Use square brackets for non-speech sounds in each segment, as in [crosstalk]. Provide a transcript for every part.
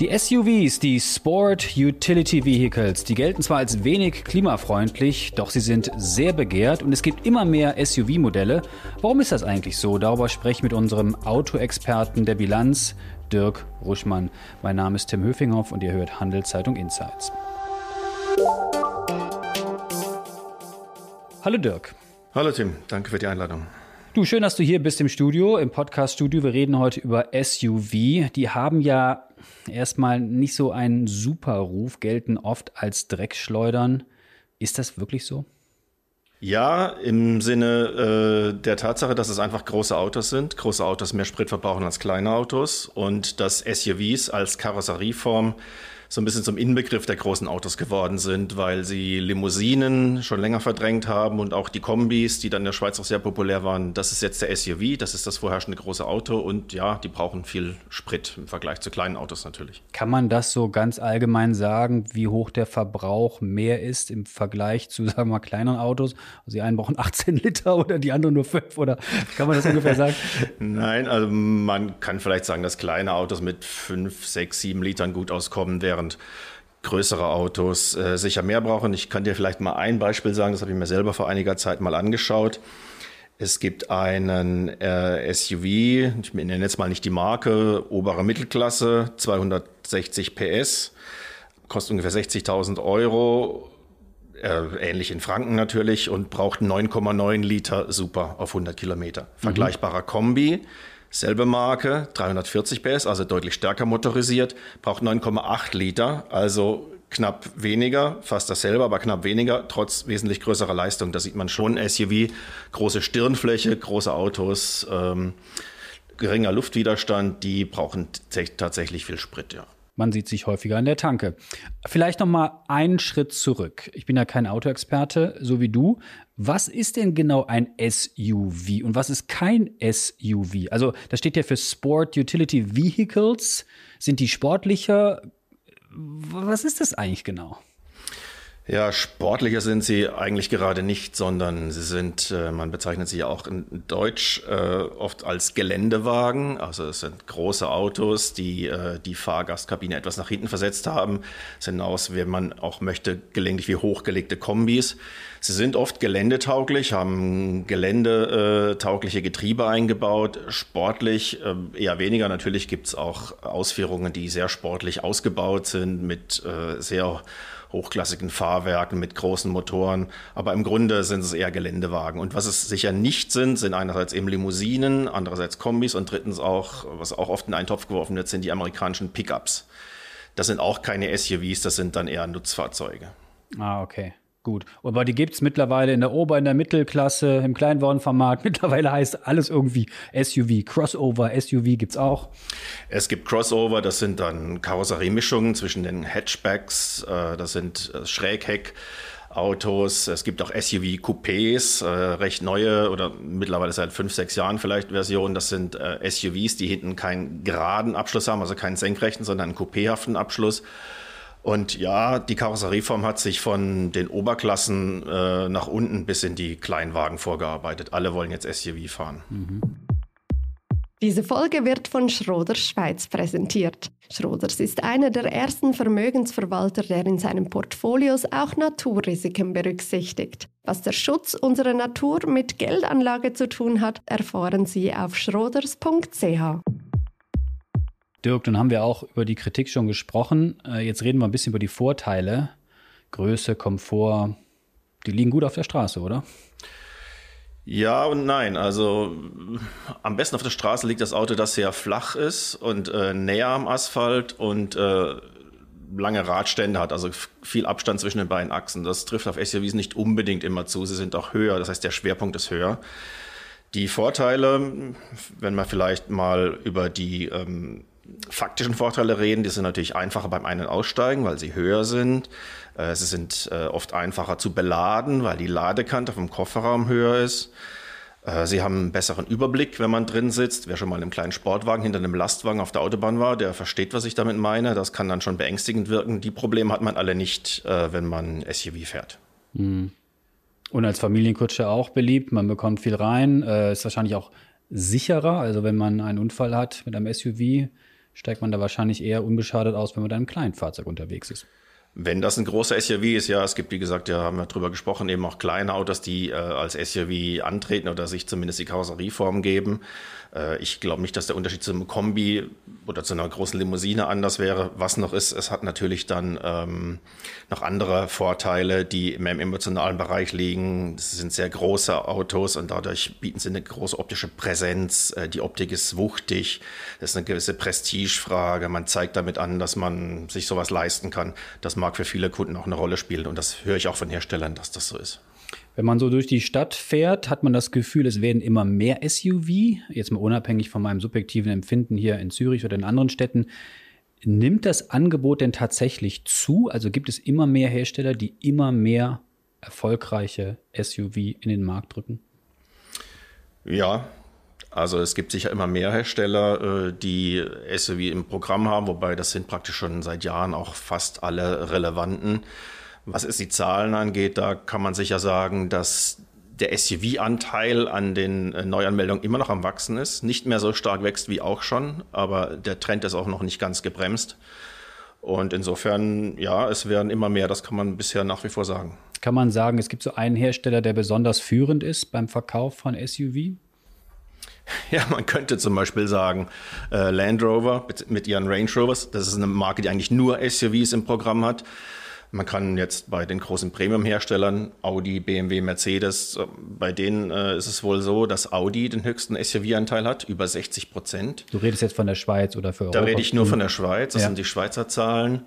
Die SUVs, die Sport Utility Vehicles, die gelten zwar als wenig klimafreundlich, doch sie sind sehr begehrt und es gibt immer mehr SUV-Modelle. Warum ist das eigentlich so? Darüber spreche ich mit unserem Autoexperten der Bilanz, Dirk Ruschmann. Mein Name ist Tim Höfinghoff und ihr hört Handelszeitung Insights. Hallo Dirk. Hallo Tim, danke für die Einladung. Du, schön, dass du hier bist im Studio, im Podcast-Studio. Wir reden heute über SUV. Die haben ja erstmal nicht so einen super Ruf, gelten oft als Dreckschleudern. Ist das wirklich so? Ja, im Sinne äh, der Tatsache, dass es einfach große Autos sind. Große Autos mehr Sprit verbrauchen als kleine Autos und dass SUVs als Karosserieform so ein bisschen zum Inbegriff der großen Autos geworden sind, weil sie Limousinen schon länger verdrängt haben und auch die Kombis, die dann in der Schweiz auch sehr populär waren. Das ist jetzt der SUV, das ist das vorherrschende große Auto und ja, die brauchen viel Sprit im Vergleich zu kleinen Autos natürlich. Kann man das so ganz allgemein sagen, wie hoch der Verbrauch mehr ist im Vergleich zu, [laughs] sagen wir mal, kleineren Autos? Also die einen brauchen [laughs] 18 Liter oder die anderen nur 5 oder kann man das ungefähr sagen? [laughs] Nein, also man kann vielleicht sagen, dass kleine Autos mit 5, 6, 7 Litern gut auskommen, während während größere Autos äh, sicher mehr brauchen. Ich kann dir vielleicht mal ein Beispiel sagen, das habe ich mir selber vor einiger Zeit mal angeschaut. Es gibt einen äh, SUV, ich nenne jetzt mal nicht die Marke, obere Mittelklasse, 260 PS, kostet ungefähr 60.000 Euro, äh, ähnlich in Franken natürlich, und braucht 9,9 Liter Super auf 100 Kilometer. Mhm. Vergleichbarer mhm. Kombi, Selbe Marke, 340 PS, also deutlich stärker motorisiert, braucht 9,8 Liter, also knapp weniger, fast dasselbe, aber knapp weniger, trotz wesentlich größerer Leistung. Da sieht man schon SUV, große Stirnfläche, große Autos, ähm, geringer Luftwiderstand, die brauchen tatsächlich viel Sprit, ja. Man sieht sich häufiger an der Tanke. Vielleicht noch mal einen Schritt zurück. Ich bin ja kein Autoexperte, so wie du. Was ist denn genau ein SUV und was ist kein SUV? Also, das steht ja für Sport Utility Vehicles. Sind die sportlicher? Was ist das eigentlich genau? Ja, sportlicher sind sie eigentlich gerade nicht, sondern sie sind, äh, man bezeichnet sie ja auch in Deutsch äh, oft als Geländewagen. Also es sind große Autos, die äh, die Fahrgastkabine etwas nach hinten versetzt haben, sind aus, wenn man auch möchte, gelegentlich wie hochgelegte Kombis. Sie sind oft geländetauglich, haben geländetaugliche Getriebe eingebaut. Sportlich eher weniger. Natürlich gibt es auch Ausführungen, die sehr sportlich ausgebaut sind mit sehr hochklassigen Fahrwerken mit großen Motoren. Aber im Grunde sind es eher Geländewagen. Und was es sicher nicht sind, sind einerseits eben Limousinen, andererseits Kombis und drittens auch, was auch oft in einen Topf geworfen wird, sind die amerikanischen Pickups. Das sind auch keine SUVs, das sind dann eher Nutzfahrzeuge. Ah, okay. Gut. Aber die gibt es mittlerweile in der Ober-, in der Mittelklasse, im Kleinwarenformat. [laughs] Mittlerweile heißt alles irgendwie SUV. Crossover, SUV gibt es auch. Es gibt Crossover, das sind dann Karosseriemischungen zwischen den Hatchbacks, äh, das sind äh, Schrägheck. Autos. Es gibt auch SUV-Coupés, äh, recht neue oder mittlerweile seit fünf, sechs Jahren vielleicht Versionen. Das sind SUVs, die hinten keinen geraden Abschluss haben, also keinen senkrechten, sondern einen coupéhaften Abschluss. Und ja, die Karosserieform hat sich von den Oberklassen äh, nach unten bis in die Kleinwagen vorgearbeitet. Alle wollen jetzt SUV fahren. Mhm. Diese Folge wird von Schroders Schweiz präsentiert. Schroders ist einer der ersten Vermögensverwalter, der in seinen Portfolios auch Naturrisiken berücksichtigt. Was der Schutz unserer Natur mit Geldanlage zu tun hat, erfahren Sie auf schroders.ch. Dirk, dann haben wir auch über die Kritik schon gesprochen. Äh, jetzt reden wir ein bisschen über die Vorteile. Größe, Komfort, die liegen gut auf der Straße, oder? Ja und nein. Also am besten auf der Straße liegt das Auto, das sehr flach ist und äh, näher am Asphalt und äh, lange Radstände hat, also viel Abstand zwischen den beiden Achsen. Das trifft auf SUVs nicht unbedingt immer zu. Sie sind auch höher, das heißt der Schwerpunkt ist höher. Die Vorteile, wenn man vielleicht mal über die ähm, faktischen Vorteile reden, die sind natürlich einfacher beim Ein- und Aussteigen, weil sie höher sind. Äh, sie sind äh, oft einfacher zu beladen, weil die Ladekante vom Kofferraum höher ist. Äh, sie haben einen besseren Überblick, wenn man drin sitzt. Wer schon mal in einem kleinen Sportwagen hinter einem Lastwagen auf der Autobahn war, der versteht, was ich damit meine. Das kann dann schon beängstigend wirken. Die Probleme hat man alle nicht, wenn man SUV fährt. Mhm. Und als Familienkutsche auch beliebt. Man bekommt viel rein. Ist wahrscheinlich auch sicherer. Also wenn man einen Unfall hat mit einem SUV, steigt man da wahrscheinlich eher unbeschadet aus, wenn man da im kleinen Fahrzeug unterwegs ist. Wenn das ein großer SUV ist, ja, es gibt, wie gesagt, ja, haben wir drüber gesprochen, eben auch kleine Autos, die äh, als SUV antreten oder sich zumindest die Karosserieform geben. Äh, ich glaube nicht, dass der Unterschied zum Kombi oder zu einer großen Limousine anders wäre. Was noch ist, es hat natürlich dann ähm, noch andere Vorteile, die mehr im emotionalen Bereich liegen. Es sind sehr große Autos und dadurch bieten sie eine große optische Präsenz. Äh, die Optik ist wuchtig. Das ist eine gewisse Prestigefrage. Man zeigt damit an, dass man sich sowas leisten kann. Das mag für viele Kunden auch eine Rolle spielen und das höre ich auch von Herstellern, dass das so ist. Wenn man so durch die Stadt fährt, hat man das Gefühl, es werden immer mehr SUV. Jetzt mal unabhängig von meinem subjektiven Empfinden hier in Zürich oder in anderen Städten. Nimmt das Angebot denn tatsächlich zu? Also gibt es immer mehr Hersteller, die immer mehr erfolgreiche SUV in den Markt drücken? Ja, also es gibt sicher immer mehr Hersteller, äh, die SUV im Programm haben, wobei das sind praktisch schon seit Jahren auch fast alle relevanten. Was es die Zahlen angeht, da kann man sicher sagen, dass der SUV-Anteil an den äh, Neuanmeldungen immer noch am Wachsen ist. Nicht mehr so stark wächst wie auch schon, aber der Trend ist auch noch nicht ganz gebremst. Und insofern, ja, es werden immer mehr, das kann man bisher nach wie vor sagen. Kann man sagen, es gibt so einen Hersteller, der besonders führend ist beim Verkauf von SUV? [laughs] Ja, man könnte zum Beispiel sagen, äh, Land Rover mit, mit ihren Range Rovers, das ist eine Marke, die eigentlich nur SUVs im Programm hat. Man kann jetzt bei den großen Premium-Herstellern, Audi, BMW, Mercedes, äh, bei denen äh, ist es wohl so, dass Audi den höchsten SUV-Anteil hat, über 60 Prozent. Du redest jetzt von der Schweiz oder für Europa? Da rede ich nur von der Schweiz, das ja. sind die Schweizer Zahlen.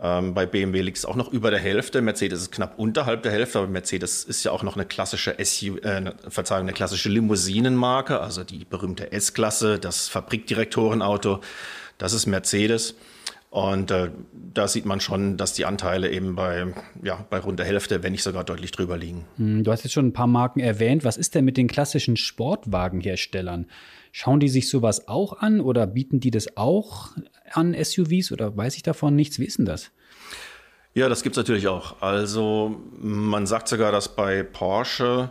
Ähm, bei BMW liegt es auch noch über der Hälfte. Mercedes ist knapp unterhalb der Hälfte, aber Mercedes ist ja auch noch eine klassische SU, äh, Verzeihung, eine klassische Limousinenmarke, also die berühmte S-Klasse, das Fabrikdirektorenauto. Das ist Mercedes. Und äh, da sieht man schon, dass die Anteile eben bei, ja, bei rund der Hälfte, wenn nicht sogar deutlich drüber liegen. Hm, du hast jetzt schon ein paar Marken erwähnt. Was ist denn mit den klassischen Sportwagenherstellern? Schauen die sich sowas auch an oder bieten die das auch an SUVs oder weiß ich davon nichts? Wie ist denn das? Ja, das gibt es natürlich auch. Also man sagt sogar, dass bei Porsche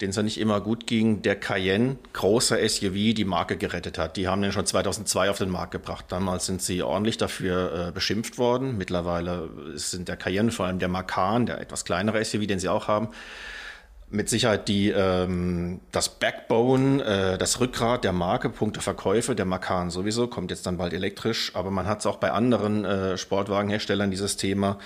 denen es ja nicht immer gut ging, der Cayenne, großer SUV, die Marke gerettet hat. Die haben den schon 2002 auf den Markt gebracht. Damals sind sie ordentlich dafür äh, beschimpft worden. Mittlerweile sind der Cayenne, vor allem der Macan, der etwas kleinere SUV, den sie auch haben, mit Sicherheit die, ähm, das Backbone, äh, das Rückgrat der Marke, Punkte Verkäufe, der Macan sowieso, kommt jetzt dann bald elektrisch, aber man hat es auch bei anderen äh, Sportwagenherstellern, dieses Thema.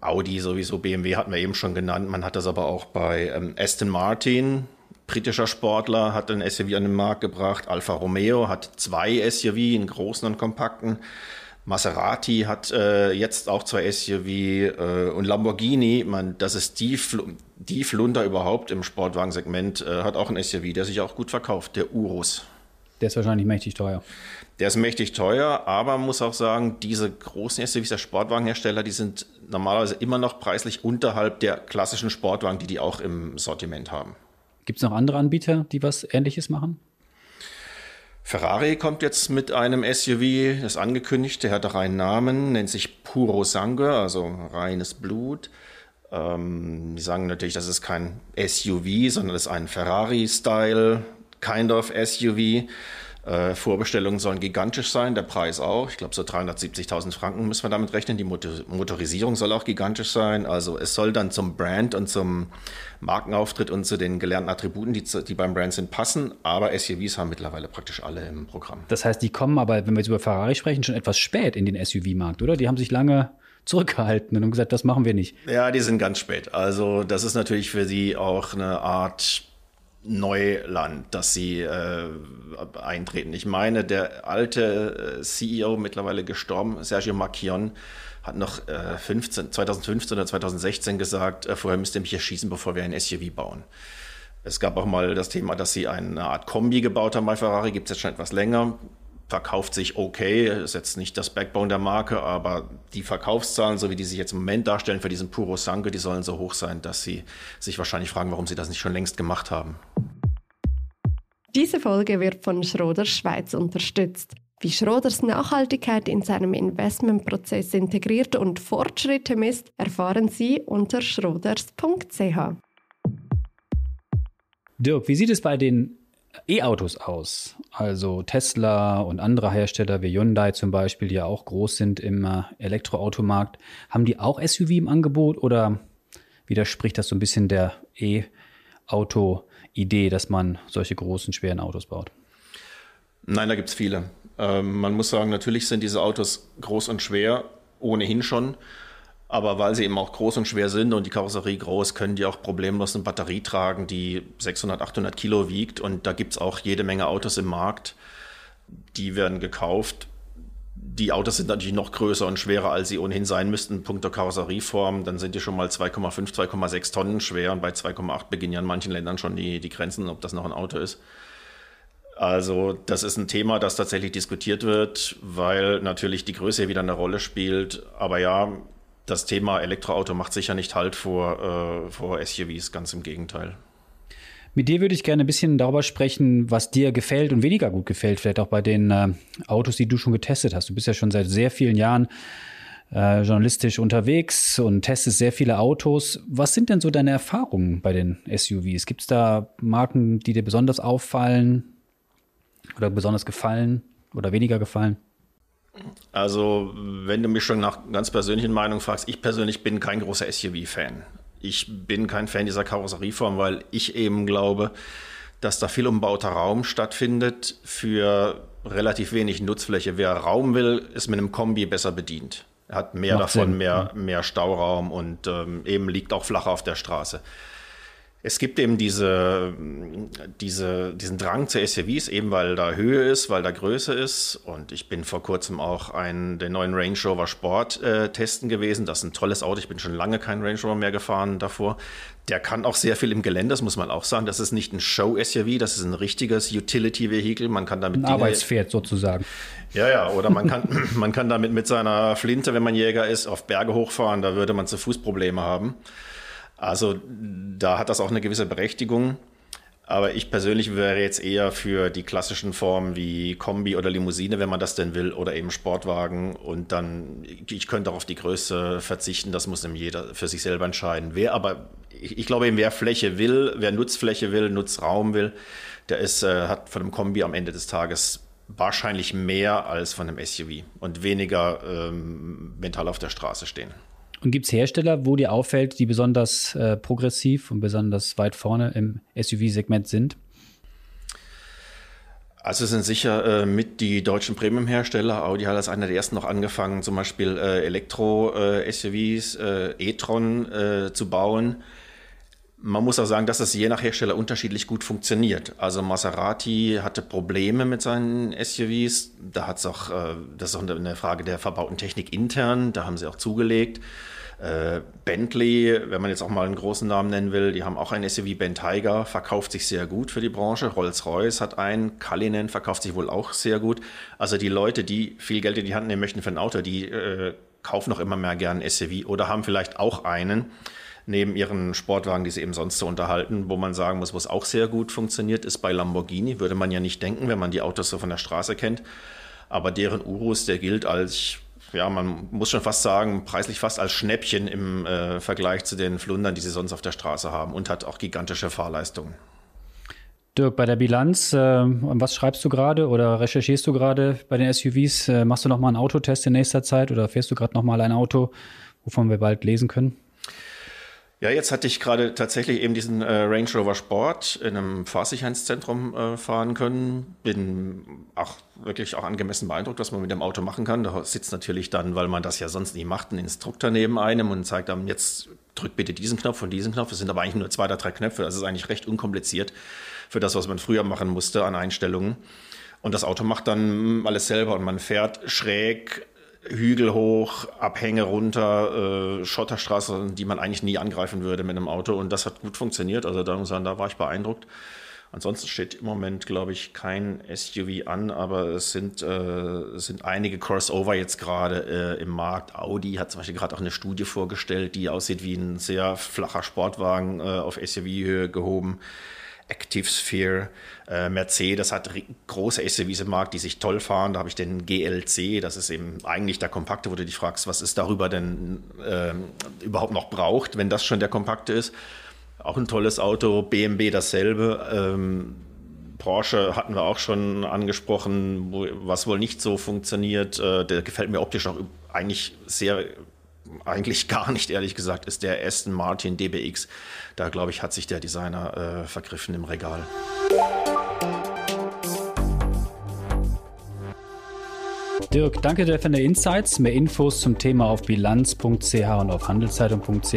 Audi sowieso, BMW hatten wir eben schon genannt. Man hat das aber auch bei ähm, Aston Martin, britischer Sportler, hat ein SUV an den Markt gebracht. Alfa Romeo hat zwei SUV, einen großen und kompakten. Maserati hat äh, jetzt auch zwei SUV äh, und Lamborghini, man, das ist die, Fl die Flunder überhaupt im Sportwagensegment, äh, hat auch ein SUV, der sich auch gut verkauft, der Urus. Der ist wahrscheinlich mächtig teuer. Der ist mächtig teuer, aber man muss auch sagen, diese großen SUVs der Sportwagenhersteller, die sind normalerweise immer noch preislich unterhalb der klassischen Sportwagen, die die auch im Sortiment haben. Gibt es noch andere Anbieter, die was Ähnliches machen? Ferrari kommt jetzt mit einem SUV, das angekündigt, der hat auch einen Namen, nennt sich Puro Sangue, also reines Blut. Ähm, die sagen natürlich, das ist kein SUV, sondern das ist ein Ferrari-Style, kind of SUV. Äh, Vorbestellungen sollen gigantisch sein, der Preis auch. Ich glaube, so 370.000 Franken müssen wir damit rechnen. Die Motor Motorisierung soll auch gigantisch sein. Also es soll dann zum Brand und zum Markenauftritt und zu den gelernten Attributen, die, die beim Brand sind, passen. Aber SUVs haben mittlerweile praktisch alle im Programm. Das heißt, die kommen aber, wenn wir jetzt über Ferrari sprechen, schon etwas spät in den SUV-Markt, oder? Die haben sich lange zurückgehalten und haben gesagt, das machen wir nicht. Ja, die sind ganz spät. Also das ist natürlich für sie auch eine Art Neuland, dass sie äh, eintreten. Ich meine, der alte äh, CEO, mittlerweile gestorben, Sergio Macchion, hat noch äh, 15, 2015 oder 2016 gesagt, äh, vorher müsst ihr mich erschießen, bevor wir ein SUV bauen. Es gab auch mal das Thema, dass sie eine Art Kombi gebaut haben bei Ferrari, gibt es jetzt schon etwas länger verkauft sich okay, ist jetzt nicht das Backbone der Marke, aber die Verkaufszahlen, so wie die sich jetzt im Moment darstellen für diesen Puro Sangue, die sollen so hoch sein, dass sie sich wahrscheinlich fragen, warum sie das nicht schon längst gemacht haben. Diese Folge wird von Schroders Schweiz unterstützt. Wie Schroders Nachhaltigkeit in seinem Investmentprozess integriert und Fortschritte misst, erfahren Sie unter schroders.ch. Dirk, wie sieht es bei den E-Autos aus? Also Tesla und andere Hersteller wie Hyundai zum Beispiel, die ja auch groß sind im äh, Elektroautomarkt, haben die auch SUV im Angebot oder widerspricht das so ein bisschen der E-Auto-Idee, dass man solche großen, schweren Autos baut? Nein, da gibt es viele. Ähm, man muss sagen, natürlich sind diese Autos groß und schwer, ohnehin schon. Aber weil sie eben auch groß und schwer sind und die Karosserie groß, können die auch problemlos eine Batterie tragen, die 600, 800 Kilo wiegt. Und da gibt es auch jede Menge Autos im Markt, die werden gekauft. Die Autos sind natürlich noch größer und schwerer, als sie ohnehin sein müssten, punkto Karosserieform. Dann sind die schon mal 2,5, 2,6 Tonnen schwer und bei 2,8 beginnen ja in manchen Ländern schon die, die Grenzen, ob das noch ein Auto ist. Also das ist ein Thema, das tatsächlich diskutiert wird, weil natürlich die Größe wieder eine Rolle spielt. Aber ja, das Thema Elektroauto macht sicher nicht Halt vor, äh, vor SUVs, ganz im Gegenteil. Mit dir würde ich gerne ein bisschen darüber sprechen, was dir gefällt und weniger gut gefällt, vielleicht auch bei den äh, Autos, die du schon getestet hast. Du bist ja schon seit sehr vielen Jahren äh, journalistisch unterwegs und testest sehr viele Autos. Was sind denn so deine Erfahrungen bei den SUVs? Gibt es da Marken, die dir besonders auffallen oder besonders gefallen oder weniger gefallen? Also, wenn du mich schon nach ganz persönlichen Meinung fragst, ich persönlich bin kein großer SUV-Fan. Ich bin kein Fan dieser Karosserieform, weil ich eben glaube, dass da viel umbauter Raum stattfindet für relativ wenig Nutzfläche. Wer Raum will, ist mit einem Kombi besser bedient. Er hat mehr Macht davon, mehr, mehr Stauraum und ähm, eben liegt auch flacher auf der Straße. Es gibt eben diese, diese, diesen Drang zu SUVs, eben weil da Höhe ist, weil da Größe ist. Und ich bin vor kurzem auch einen, den neuen Range Rover Sport äh, testen gewesen. Das ist ein tolles Auto. Ich bin schon lange kein Range Rover mehr gefahren davor. Der kann auch sehr viel im Gelände, das muss man auch sagen. Das ist nicht ein Show-SUV, das ist ein richtiges Utility-Vehikel. Man kann damit. Ein Dinge, Arbeitspferd sozusagen. Ja, ja, oder man kann, [clears throat] man kann damit mit seiner Flinte, wenn man Jäger ist, auf Berge hochfahren. Da würde man zu Fuß Probleme haben. Also da hat das auch eine gewisse Berechtigung. Aber ich persönlich wäre jetzt eher für die klassischen Formen wie Kombi oder Limousine, wenn man das denn will, oder eben Sportwagen. Und dann, ich könnte auch auf die Größe verzichten, das muss eben jeder für sich selber entscheiden. Wer aber, ich, ich glaube eben, wer Fläche will, wer Nutzfläche will, Nutzraum will, der ist, äh, hat von einem Kombi am Ende des Tages wahrscheinlich mehr als von einem SUV und weniger ähm, mental auf der Straße stehen. Und gibt es Hersteller, wo dir auffällt, die besonders äh, progressiv und besonders weit vorne im SUV-Segment sind? Also sind sicher äh, mit die deutschen Premium-Hersteller. Audi hat als einer der ersten noch angefangen, zum Beispiel äh, Elektro-SUVs, äh, e-tron äh, zu bauen. Man muss auch sagen, dass das je nach Hersteller unterschiedlich gut funktioniert. Also Maserati hatte Probleme mit seinen SUVs. Da hat es auch, äh, das ist auch eine Frage der verbauten Technik intern. Da haben sie auch zugelegt. Äh, Bentley, wenn man jetzt auch mal einen großen Namen nennen will, die haben auch ein SUV, Ben Tiger, verkauft sich sehr gut für die Branche. Rolls-Royce hat einen, Cullinan verkauft sich wohl auch sehr gut. Also die Leute, die viel Geld in die Hand nehmen möchten für ein Auto, die äh, kaufen noch immer mehr gern ein SUV oder haben vielleicht auch einen neben ihren Sportwagen, die sie eben sonst so unterhalten, wo man sagen muss, wo es auch sehr gut funktioniert, ist bei Lamborghini. Würde man ja nicht denken, wenn man die Autos so von der Straße kennt. Aber deren Urus, der gilt als, ja, man muss schon fast sagen, preislich fast als Schnäppchen im äh, Vergleich zu den Flundern, die sie sonst auf der Straße haben und hat auch gigantische Fahrleistungen. Dirk, bei der Bilanz, äh, was schreibst du gerade oder recherchierst du gerade bei den SUVs? Äh, machst du noch mal einen Autotest in nächster Zeit oder fährst du gerade noch mal ein Auto, wovon wir bald lesen können? Ja, jetzt hatte ich gerade tatsächlich eben diesen äh, Range Rover Sport in einem Fahrsicherheitszentrum äh, fahren können. Bin auch wirklich auch angemessen beeindruckt, was man mit dem Auto machen kann. Da sitzt natürlich dann, weil man das ja sonst nie macht, ein Instruktor neben einem und zeigt einem, jetzt drück bitte diesen Knopf und diesen Knopf. Es sind aber eigentlich nur zwei oder drei Knöpfe. Das ist eigentlich recht unkompliziert für das, was man früher machen musste an Einstellungen. Und das Auto macht dann alles selber und man fährt schräg Hügel hoch, Abhänge runter, äh, Schotterstraße, die man eigentlich nie angreifen würde mit einem Auto. Und das hat gut funktioniert. Also da muss ich sagen, da war ich beeindruckt. Ansonsten steht im Moment, glaube ich, kein SUV an, aber es sind, äh, es sind einige Crossover jetzt gerade äh, im Markt. Audi hat zum Beispiel gerade auch eine Studie vorgestellt, die aussieht wie ein sehr flacher Sportwagen äh, auf SUV-Höhe gehoben. Active Sphere. Äh, Mercedes hat große SUVs im Markt, die sich toll fahren. Da habe ich den GLC, das ist eben eigentlich der kompakte, wo du dich fragst, was ist darüber denn äh, überhaupt noch braucht, wenn das schon der kompakte ist. Auch ein tolles Auto, BMW dasselbe. Ähm, Porsche hatten wir auch schon angesprochen, was wohl nicht so funktioniert. Äh, der gefällt mir optisch auch eigentlich sehr eigentlich gar nicht, ehrlich gesagt, ist der Aston Martin DBX. Da, glaube ich, hat sich der Designer äh, vergriffen im Regal. Dirk, danke dir für deine Insights. Mehr Infos zum Thema auf bilanz.ch und auf handelszeitung.ch.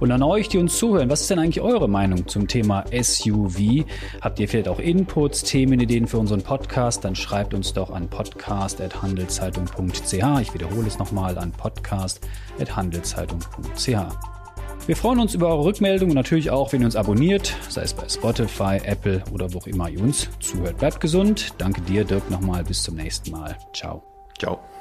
Und an euch, die uns zuhören, was ist denn eigentlich eure Meinung zum Thema SUV? Habt ihr vielleicht auch Inputs, Themenideen für unseren Podcast? Dann schreibt uns doch an podcast.handelszeitung.ch. Ich wiederhole es nochmal an podcast.handelszeitung.ch. Wir freuen uns über eure Rückmeldung und natürlich auch, wenn ihr uns abonniert, sei es bei Spotify, Apple oder wo auch immer ihr uns zuhört. Bleibt gesund. Danke dir, Dirk, nochmal. Bis zum nächsten Mal. Ciao. Ciao.